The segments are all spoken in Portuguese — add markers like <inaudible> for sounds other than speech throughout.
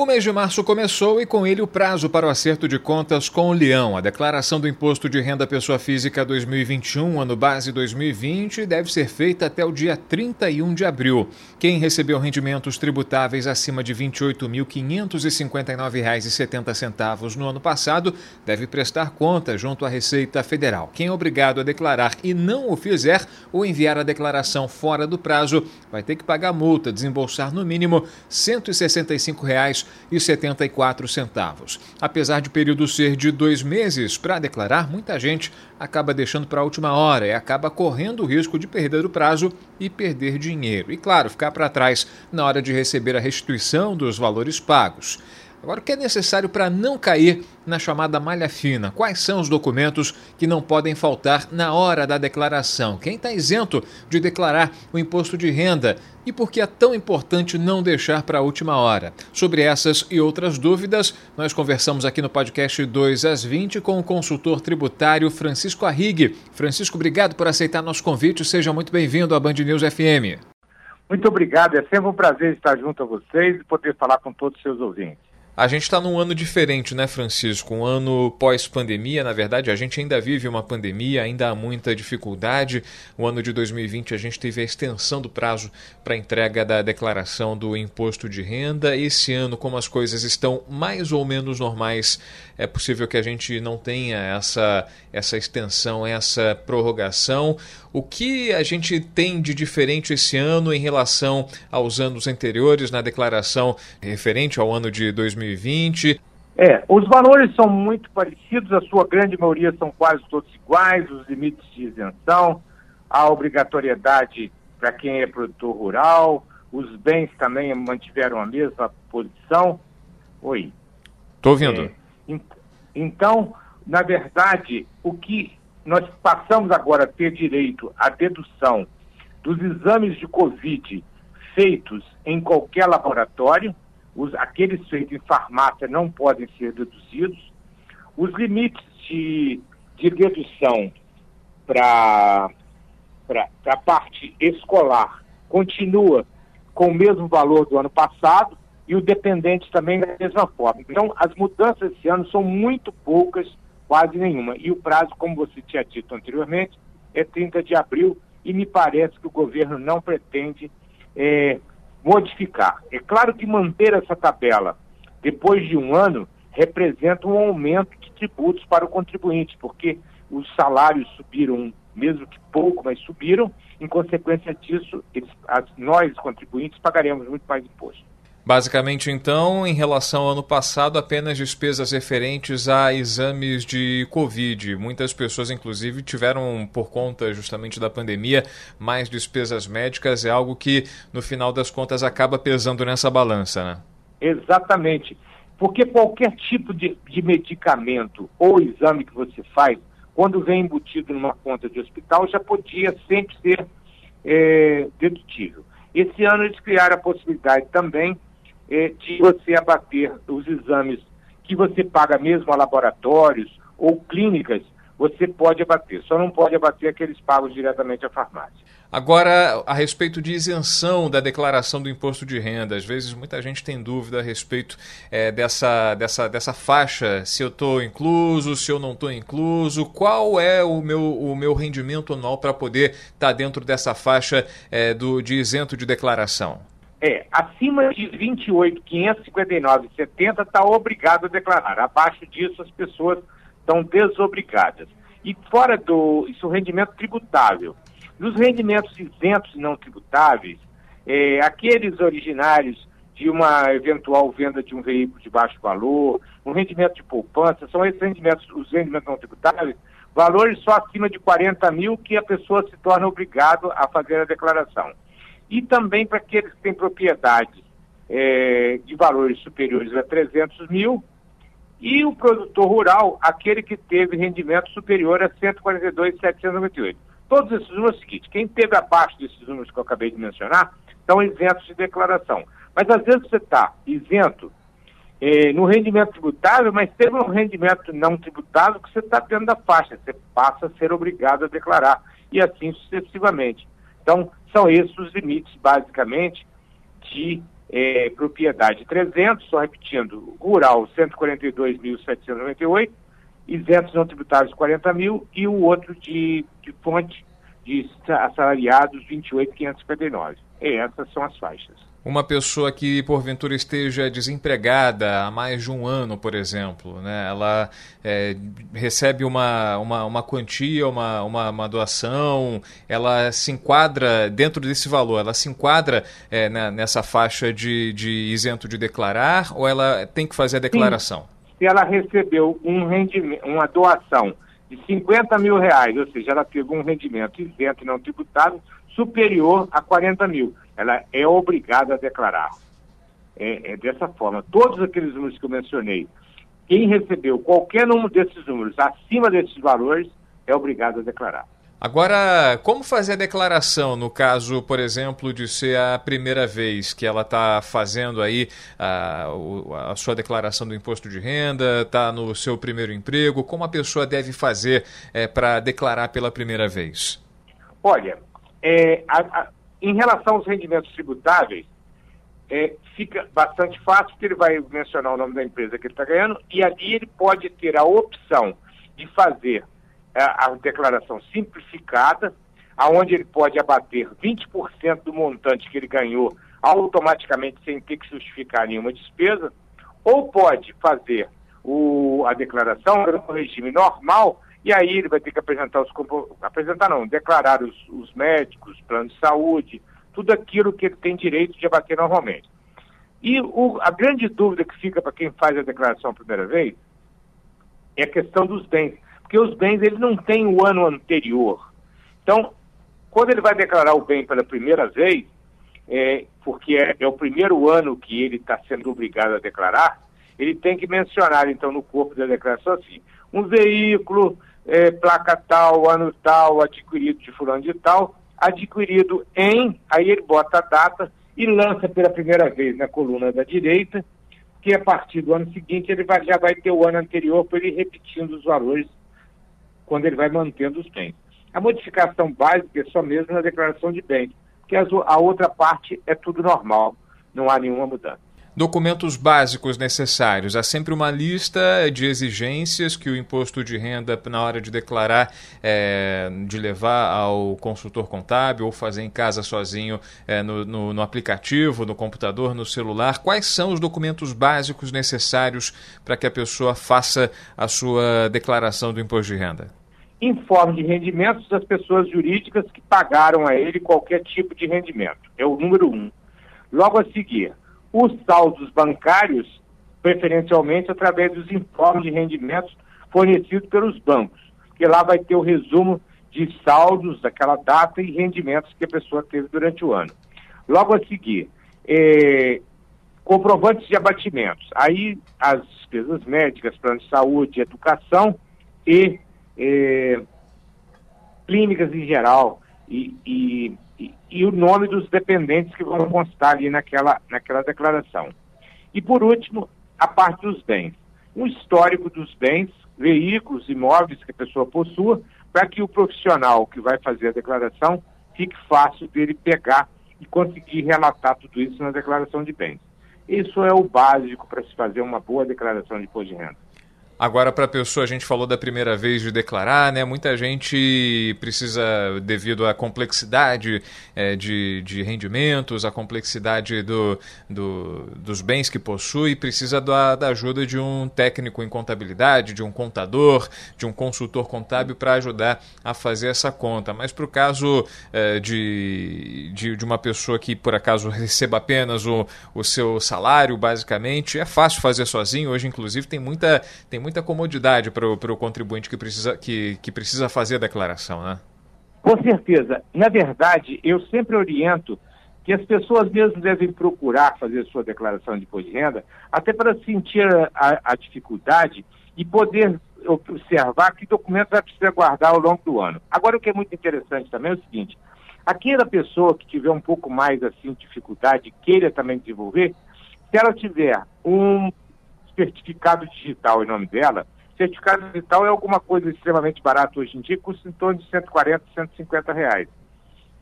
O mês de março começou e com ele o prazo para o acerto de contas com o Leão. A declaração do Imposto de Renda Pessoa Física 2021, ano base 2020, deve ser feita até o dia 31 de abril. Quem recebeu rendimentos tributáveis acima de R$ 28.559,70 no ano passado deve prestar conta junto à Receita Federal. Quem é obrigado a declarar e não o fizer ou enviar a declaração fora do prazo vai ter que pagar multa, desembolsar no mínimo 165 reais e 74 centavos. Apesar de o período ser de dois meses para declarar, muita gente acaba deixando para a última hora e acaba correndo o risco de perder o prazo e perder dinheiro. E, claro, ficar para trás na hora de receber a restituição dos valores pagos. Agora, o que é necessário para não cair na chamada malha fina? Quais são os documentos que não podem faltar na hora da declaração? Quem está isento de declarar o imposto de renda? E por que é tão importante não deixar para a última hora? Sobre essas e outras dúvidas, nós conversamos aqui no podcast 2 às 20 com o consultor tributário Francisco Arrigue. Francisco, obrigado por aceitar nosso convite. Seja muito bem-vindo à Band News FM. Muito obrigado. É sempre um prazer estar junto a vocês e poder falar com todos os seus ouvintes. A gente está num ano diferente, né, Francisco? Um ano pós-pandemia, na verdade, a gente ainda vive uma pandemia, ainda há muita dificuldade. O ano de 2020 a gente teve a extensão do prazo para entrega da declaração do imposto de renda. Esse ano, como as coisas estão mais ou menos normais, é possível que a gente não tenha essa, essa extensão, essa prorrogação. O que a gente tem de diferente esse ano em relação aos anos anteriores na declaração referente ao ano de 2020? É, os valores são muito parecidos, a sua grande maioria são quase todos iguais, os limites de isenção, a obrigatoriedade para quem é produtor rural, os bens também mantiveram a mesma posição. Oi. Estou ouvindo. É, então, na verdade, o que nós passamos agora a ter direito à dedução dos exames de Covid feitos em qualquer laboratório, os, aqueles feitos em farmácia não podem ser deduzidos. Os limites de, de dedução para a parte escolar continua com o mesmo valor do ano passado e o dependente também da mesma forma. Então, as mudanças esse ano são muito poucas quase nenhuma. E o prazo, como você tinha dito anteriormente, é 30 de abril e me parece que o governo não pretende é, modificar. É claro que manter essa tabela depois de um ano representa um aumento de tributos para o contribuinte, porque os salários subiram, mesmo que pouco, mas subiram. Em consequência disso, eles, as, nós, contribuintes, pagaremos muito mais imposto. Basicamente, então, em relação ao ano passado, apenas despesas referentes a exames de Covid. Muitas pessoas, inclusive, tiveram, por conta justamente da pandemia, mais despesas médicas. É algo que, no final das contas, acaba pesando nessa balança, né? Exatamente. Porque qualquer tipo de, de medicamento ou exame que você faz, quando vem embutido numa conta de hospital, já podia sempre ser é, dedutível. Esse ano eles criaram a possibilidade também é, de você abater os exames que você paga mesmo a laboratórios ou clínicas, você pode abater. Só não pode abater aqueles pagos diretamente à farmácia. Agora, a respeito de isenção da declaração do imposto de renda, às vezes muita gente tem dúvida a respeito é, dessa, dessa, dessa faixa, se eu estou incluso, se eu não estou incluso, qual é o meu, o meu rendimento anual para poder estar tá dentro dessa faixa é, do, de isento de declaração? É, acima de 28.559,70 está obrigado a declarar. Abaixo disso, as pessoas estão desobrigadas. E fora do. Isso rendimento tributável. Nos rendimentos isentos e não tributáveis, é, aqueles originários de uma eventual venda de um veículo de baixo valor, um rendimento de poupança, são esses rendimentos, os rendimentos não tributáveis, valores só acima de 40 mil que a pessoa se torna obrigado a fazer a declaração e também para aqueles que têm propriedades é, de valores superiores a 300 mil E o produtor rural, aquele que teve rendimento superior a 142,798. Todos esses números é o seguinte, quem teve abaixo desses números que eu acabei de mencionar, estão isentos de declaração. Mas às vezes você está isento eh, no rendimento tributável, mas teve um rendimento não tributável que você está dentro da faixa, você passa a ser obrigado a declarar, e assim sucessivamente. Então, são esses os limites, basicamente, de eh, propriedade. 300, só repetindo, rural 142.798, isentos não tributários 40 mil e o outro de, de fonte de assalariados 28.559. Essas são as faixas. Uma pessoa que porventura esteja desempregada há mais de um ano, por exemplo, né? ela é, recebe uma, uma, uma quantia, uma, uma, uma, doação, ela se enquadra dentro desse valor, ela se enquadra é, na, nessa faixa de, de isento de declarar ou ela tem que fazer a declaração? Sim. Se ela recebeu um rendimento, uma doação de 50 mil reais, ou seja, ela teve um rendimento isento e não tributado superior a 40 mil. Ela é obrigada a declarar. É, é, dessa forma. Todos aqueles números que eu mencionei, quem recebeu qualquer número desses números acima desses valores é obrigado a declarar. Agora, como fazer a declaração no caso, por exemplo, de ser a primeira vez que ela está fazendo aí a, a, sua declaração do imposto de renda, está no seu primeiro emprego? Como a pessoa deve fazer é, para declarar pela primeira vez? Olha, é, a, em relação aos rendimentos tributáveis, é, fica bastante fácil, porque ele vai mencionar o nome da empresa que ele está ganhando, e ali ele pode ter a opção de fazer a, a declaração simplificada, aonde ele pode abater 20% do montante que ele ganhou automaticamente sem ter que justificar nenhuma despesa, ou pode fazer o, a declaração no regime normal, e aí ele vai ter que apresentar os apresentar não, declarar os, os médicos, plano de saúde, tudo aquilo que ele tem direito de abater normalmente. E o, a grande dúvida que fica para quem faz a declaração a primeira vez é a questão dos bens porque os bens ele não tem o ano anterior. Então, quando ele vai declarar o bem pela primeira vez, é, porque é, é o primeiro ano que ele está sendo obrigado a declarar, ele tem que mencionar, então, no corpo da declaração assim, um veículo, é, placa tal, ano tal, adquirido de fulano de tal, adquirido em, aí ele bota a data e lança pela primeira vez na coluna da direita, que a partir do ano seguinte ele vai, já vai ter o ano anterior para ele repetindo os valores quando ele vai mantendo os bens. A modificação básica é só mesmo na declaração de bens, porque a outra parte é tudo normal, não há nenhuma mudança. Documentos básicos necessários. Há sempre uma lista de exigências que o imposto de renda, na hora de declarar, é, de levar ao consultor contábil ou fazer em casa sozinho é, no, no, no, aplicativo, no computador, no celular. Quais são os documentos básicos necessários para que a pessoa faça a sua declaração do imposto de renda? informe de rendimentos das pessoas jurídicas que pagaram a ele qualquer tipo de rendimento. É o número um. Logo a seguir, os saldos bancários, preferencialmente através dos informes de rendimentos fornecidos pelos bancos, que lá vai ter o resumo de saldos daquela data e rendimentos que a pessoa teve durante o ano. Logo a seguir, é, comprovantes de abatimentos. Aí as despesas médicas, plano de saúde, educação e é, clínicas em geral e, e, e, o nome dos dependentes que vão constar ali naquela, naquela declaração. E por último, a parte dos bens. Um histórico dos bens, veículos, imóveis que a pessoa possua, para que o profissional que vai fazer a declaração fique fácil dele pegar e conseguir relatar tudo isso na declaração de bens. Isso é o básico para se fazer uma boa declaração de imposto de renda. Agora, para a pessoa, a gente falou da primeira vez de declarar, né? Muita gente precisa, devido à complexidade é, de, de rendimentos, a complexidade do, do, dos bens que possui, precisa da, da ajuda de um técnico em contabilidade, de um contador, de um consultor contábil para ajudar a fazer essa conta. Mas para o caso é, de, de, de, uma pessoa que, por acaso, <laughs> receba apenas o, o seu salário, basicamente, é fácil fazer sozinho. Hoje, inclusive, tem muita. Tem muita muita comodidade para o contribuinte que precisa, que, que precisa fazer a declaração, né? Com certeza. Na verdade, eu sempre oriento que as pessoas mesmo devem procurar fazer sua declaração de imposto de renda, até para sentir a, a dificuldade e poder observar que documentos vai precisar guardar ao longo do ano. Agora, o que é muito interessante também é o seguinte, aquela pessoa que tiver um pouco mais assim dificuldade, queira também desenvolver, se ela tiver um certificado digital em nome dela, certificado digital é alguma coisa extremamente barato hoje em dia, custa em torno de 140, 150 reais.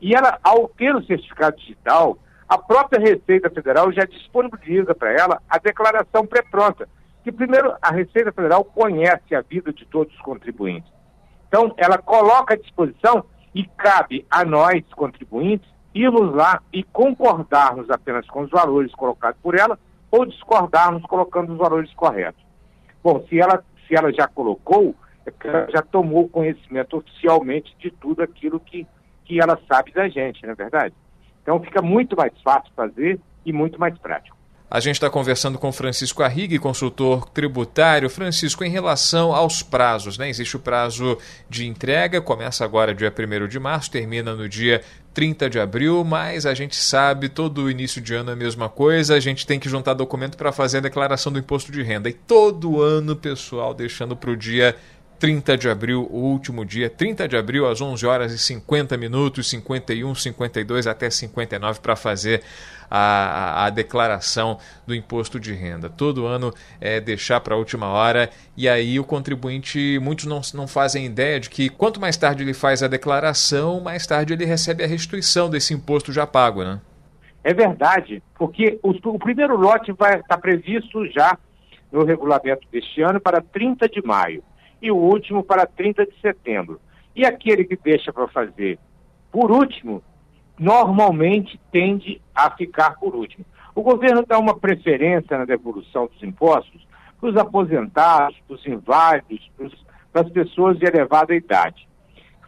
E ela, ao ter o certificado digital, a própria Receita Federal já disponibiliza para ela a declaração pré-pronta. Que primeiro a Receita Federal conhece a vida de todos os contribuintes. Então, ela coloca à disposição e cabe a nós, contribuintes, irmos lá e concordarmos apenas com os valores colocados por ela ou discordarmos colocando os valores corretos. Bom, se ela, se ela já colocou, é porque ela já tomou conhecimento oficialmente de tudo aquilo que, que ela sabe da gente, não é verdade? Então fica muito mais fácil fazer e muito mais prático. A gente está conversando com Francisco Arrigue, consultor tributário. Francisco, em relação aos prazos, né? Existe o prazo de entrega, começa agora dia 1 de março, termina no dia 30 de abril, mas a gente sabe, todo início de ano é a mesma coisa, a gente tem que juntar documento para fazer a declaração do imposto de renda. E todo ano, pessoal, deixando para o dia 30 de abril, o último dia, 30 de abril, às 11 horas e 50 minutos, 51, 52 até 59, para fazer a, a, a, declaração do imposto de renda. Todo ano é deixar para a última hora e aí o contribuinte, muitos não, não fazem ideia de que quanto mais tarde ele faz a declaração, mais tarde ele recebe a restituição desse imposto já pago, né? É verdade, porque o, o primeiro lote vai estar tá previsto já no regulamento deste ano para 30 de maio e o último para 30 de setembro. E aquele que deixa para fazer por último, normalmente tende a ficar por último. O governo dá uma preferência na devolução dos impostos para os aposentados, para os inválidos, para as pessoas de elevada idade.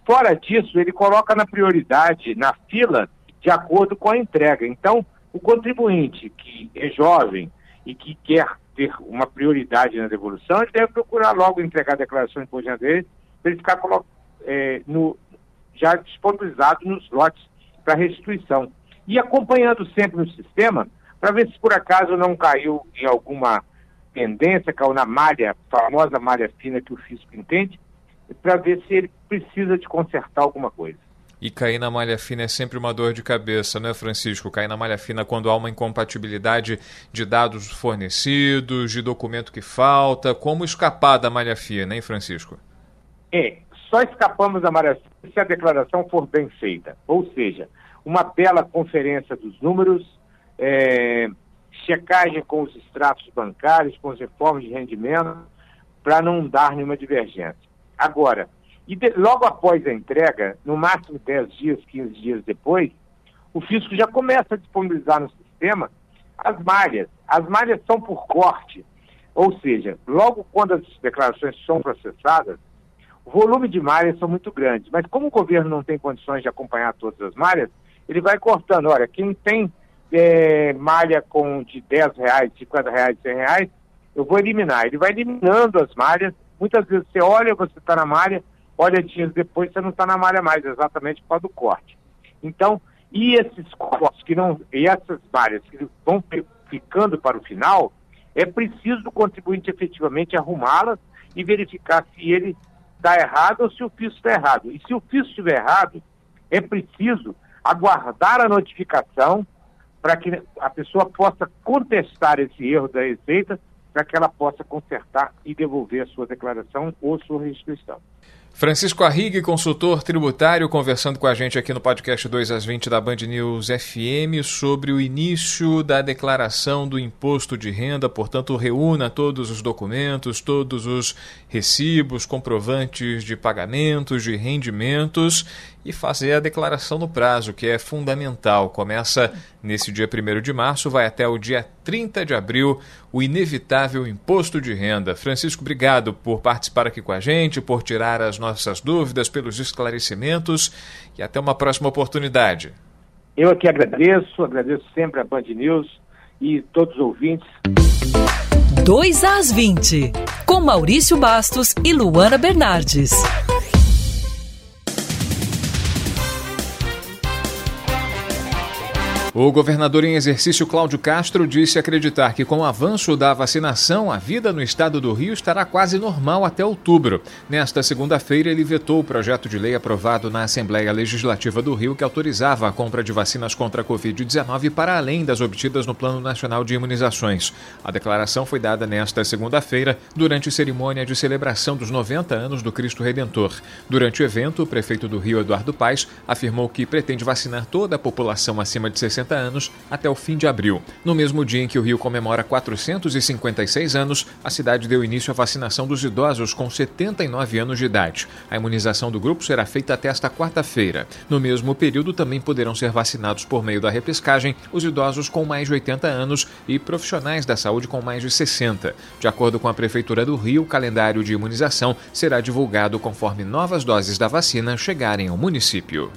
Fora disso, ele coloca na prioridade, na fila, de acordo com a entrega. Então, o contribuinte que é jovem e que quer ter uma prioridade na devolução, ele deve procurar logo entregar a declaração de imposto de dele, para ele ficar é, no, já disponibilizado nos lotes para restituição. E acompanhando sempre no sistema, para ver se por acaso não caiu em alguma tendência, caiu na malha, famosa malha fina que o fisco entende, para ver se ele precisa de consertar alguma coisa. E cair na malha fina é sempre uma dor de cabeça, né, Francisco? Cair na malha fina quando há uma incompatibilidade de dados fornecidos, de documento que falta. Como escapar da malha fina, hein, Francisco? É, só escapamos da malha fina se a declaração for bem feita. Ou seja, uma bela conferência dos números, é, checagem com os extratos bancários, com os informes de rendimento, para não dar nenhuma divergência. Agora, e de, logo após a entrega, no máximo 10 dias, 15 dias depois, o fisco já começa a disponibilizar no sistema as malhas. As malhas são por corte, ou seja, logo quando as declarações são processadas, o volume de malhas são muito grandes. Mas como o governo não tem condições de acompanhar todas as malhas, ele vai cortando. Olha, quem tem é, malha com de 10 reais, 50 reais, 100 reais, eu vou eliminar. Ele vai eliminando as malhas. Muitas vezes você olha, você está na malha, olha dias depois, você não está na malha mais, exatamente por causa do corte. Então, e esses cortes que não, e essas malhas que vão ficando para o final, é preciso o contribuinte efetivamente arrumá-las e verificar se ele está errado ou se o FIS está errado. E se o FIS estiver errado, é preciso aguardar a notificação para que a pessoa possa contestar esse erro da Receita, para que ela possa consertar e devolver a sua declaração ou sua restituição. Francisco Arrigue, consultor tributário, conversando com a gente aqui no podcast 2 às 20 da Band News FM sobre o início da declaração do imposto de renda. Portanto, reúna todos os documentos, todos os recibos, comprovantes de pagamentos, de rendimentos e fazer a declaração no prazo, que é fundamental. Começa nesse dia 1 de março, vai até o dia 30 de abril, o inevitável imposto de renda. Francisco, obrigado por participar aqui com a gente, por tirar as nossas dúvidas, pelos esclarecimentos e até uma próxima oportunidade. Eu aqui agradeço, agradeço sempre a Band News e todos os ouvintes. 2 às 20, com Maurício Bastos e Luana Bernardes. O governador em exercício Cláudio Castro disse acreditar que com o avanço da vacinação, a vida no estado do Rio estará quase normal até outubro. Nesta segunda-feira, ele vetou o projeto de lei aprovado na Assembleia Legislativa do Rio que autorizava a compra de vacinas contra a Covid-19 para além das obtidas no Plano Nacional de Imunizações. A declaração foi dada nesta segunda-feira durante cerimônia de celebração dos 90 anos do Cristo Redentor. Durante o evento, o prefeito do Rio, Eduardo Paes, afirmou que pretende vacinar toda a população acima de 60 anos até o fim de abril. No mesmo dia em que o Rio comemora 456 anos, a cidade deu início à vacinação dos idosos com 79 anos de idade. A imunização do grupo será feita até esta quarta-feira. No mesmo período, também poderão ser vacinados por meio da repescagem os idosos com mais de 80 anos e profissionais da saúde com mais de 60. De acordo com a Prefeitura do Rio, o calendário de imunização será divulgado conforme novas doses da vacina chegarem ao município.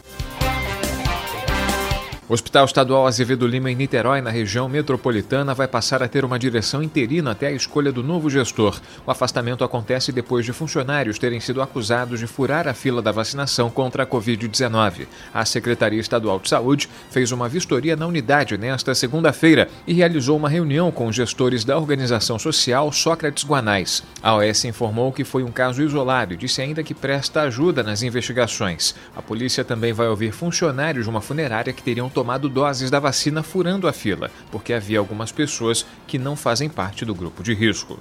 O Hospital Estadual Azevedo Lima, em Niterói, na região metropolitana, vai passar a ter uma direção interina até a escolha do novo gestor. O afastamento acontece depois de funcionários terem sido acusados de furar a fila da vacinação contra a Covid-19. A Secretaria Estadual de Saúde fez uma vistoria na unidade nesta segunda-feira e realizou uma reunião com os gestores da organização social Sócrates Guanais. A OS informou que foi um caso isolado e disse ainda que presta ajuda nas investigações. A polícia também vai ouvir funcionários de uma funerária que teriam tomado doses da vacina furando a fila, porque havia algumas pessoas que não fazem parte do grupo de risco.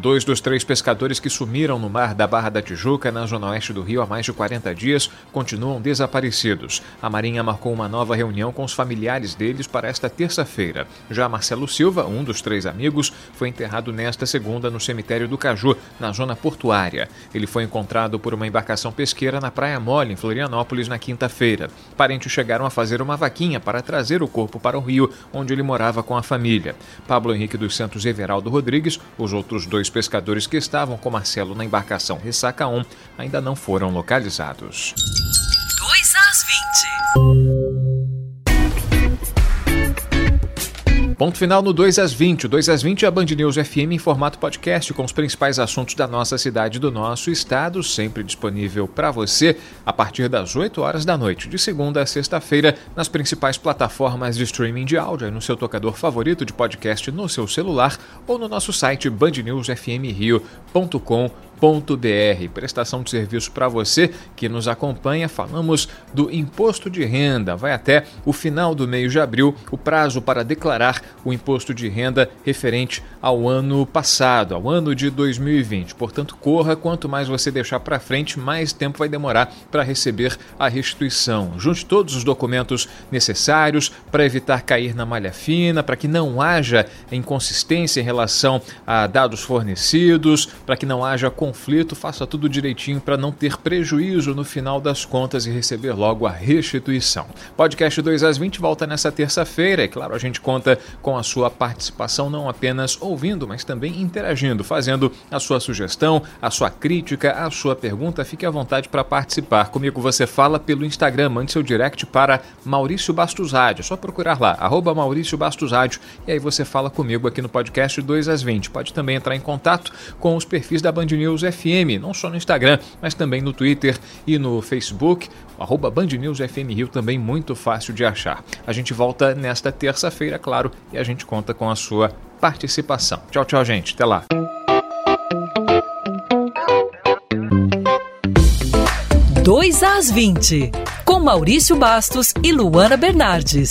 Dois dos três pescadores que sumiram no mar da Barra da Tijuca, na zona oeste do Rio, há mais de 40 dias, continuam desaparecidos. A Marinha marcou uma nova reunião com os familiares deles para esta terça-feira. Já Marcelo Silva, um dos três amigos, foi enterrado nesta segunda no cemitério do Caju, na zona portuária. Ele foi encontrado por uma embarcação pesqueira na Praia Mole, em Florianópolis, na quinta-feira. Parentes chegaram a fazer uma vaquinha para trazer o corpo para o Rio, onde ele morava com a família. Pablo Henrique dos Santos e Everaldo Rodrigues, os outros dois os pescadores que estavam com Marcelo na embarcação Ressaca 1 ainda não foram localizados. 2 às 20. Ponto final no 2 às 20. O 2 às 20 é a Band News FM em formato podcast com os principais assuntos da nossa cidade e do nosso estado, sempre disponível para você a partir das 8 horas da noite, de segunda a sexta-feira, nas principais plataformas de streaming de áudio, no seu tocador favorito de podcast no seu celular ou no nosso site bandnewsfmrio.com.br br Prestação de serviço para você que nos acompanha. Falamos do imposto de renda. Vai até o final do mês de abril o prazo para declarar o imposto de renda referente ao ano passado, ao ano de 2020. Portanto, corra, quanto mais você deixar para frente, mais tempo vai demorar para receber a restituição. Junte todos os documentos necessários para evitar cair na malha fina, para que não haja inconsistência em relação a dados fornecidos, para que não haja conflito, faça tudo direitinho para não ter prejuízo no final das contas e receber logo a restituição. Podcast 2 às 20 volta nessa terça-feira. É claro, a gente conta com a sua participação, não apenas ouvindo, mas também interagindo, fazendo a sua sugestão, a sua crítica, a sua pergunta. Fique à vontade para participar. Comigo você fala pelo Instagram, mande seu direct para Maurício Bastos Rádio. É só procurar lá, arroba Maurício Rádio, e aí você fala comigo aqui no podcast 2 às 20. Pode também entrar em contato com os perfis da Band News News FM, não só no Instagram, mas também no Twitter e no Facebook. Arroba Band News FM Rio também muito fácil de achar. A gente volta nesta terça-feira, claro, e a gente conta com a sua participação. Tchau, tchau, gente. Até lá. Dois às 20, com Maurício Bastos e Luana Bernardes.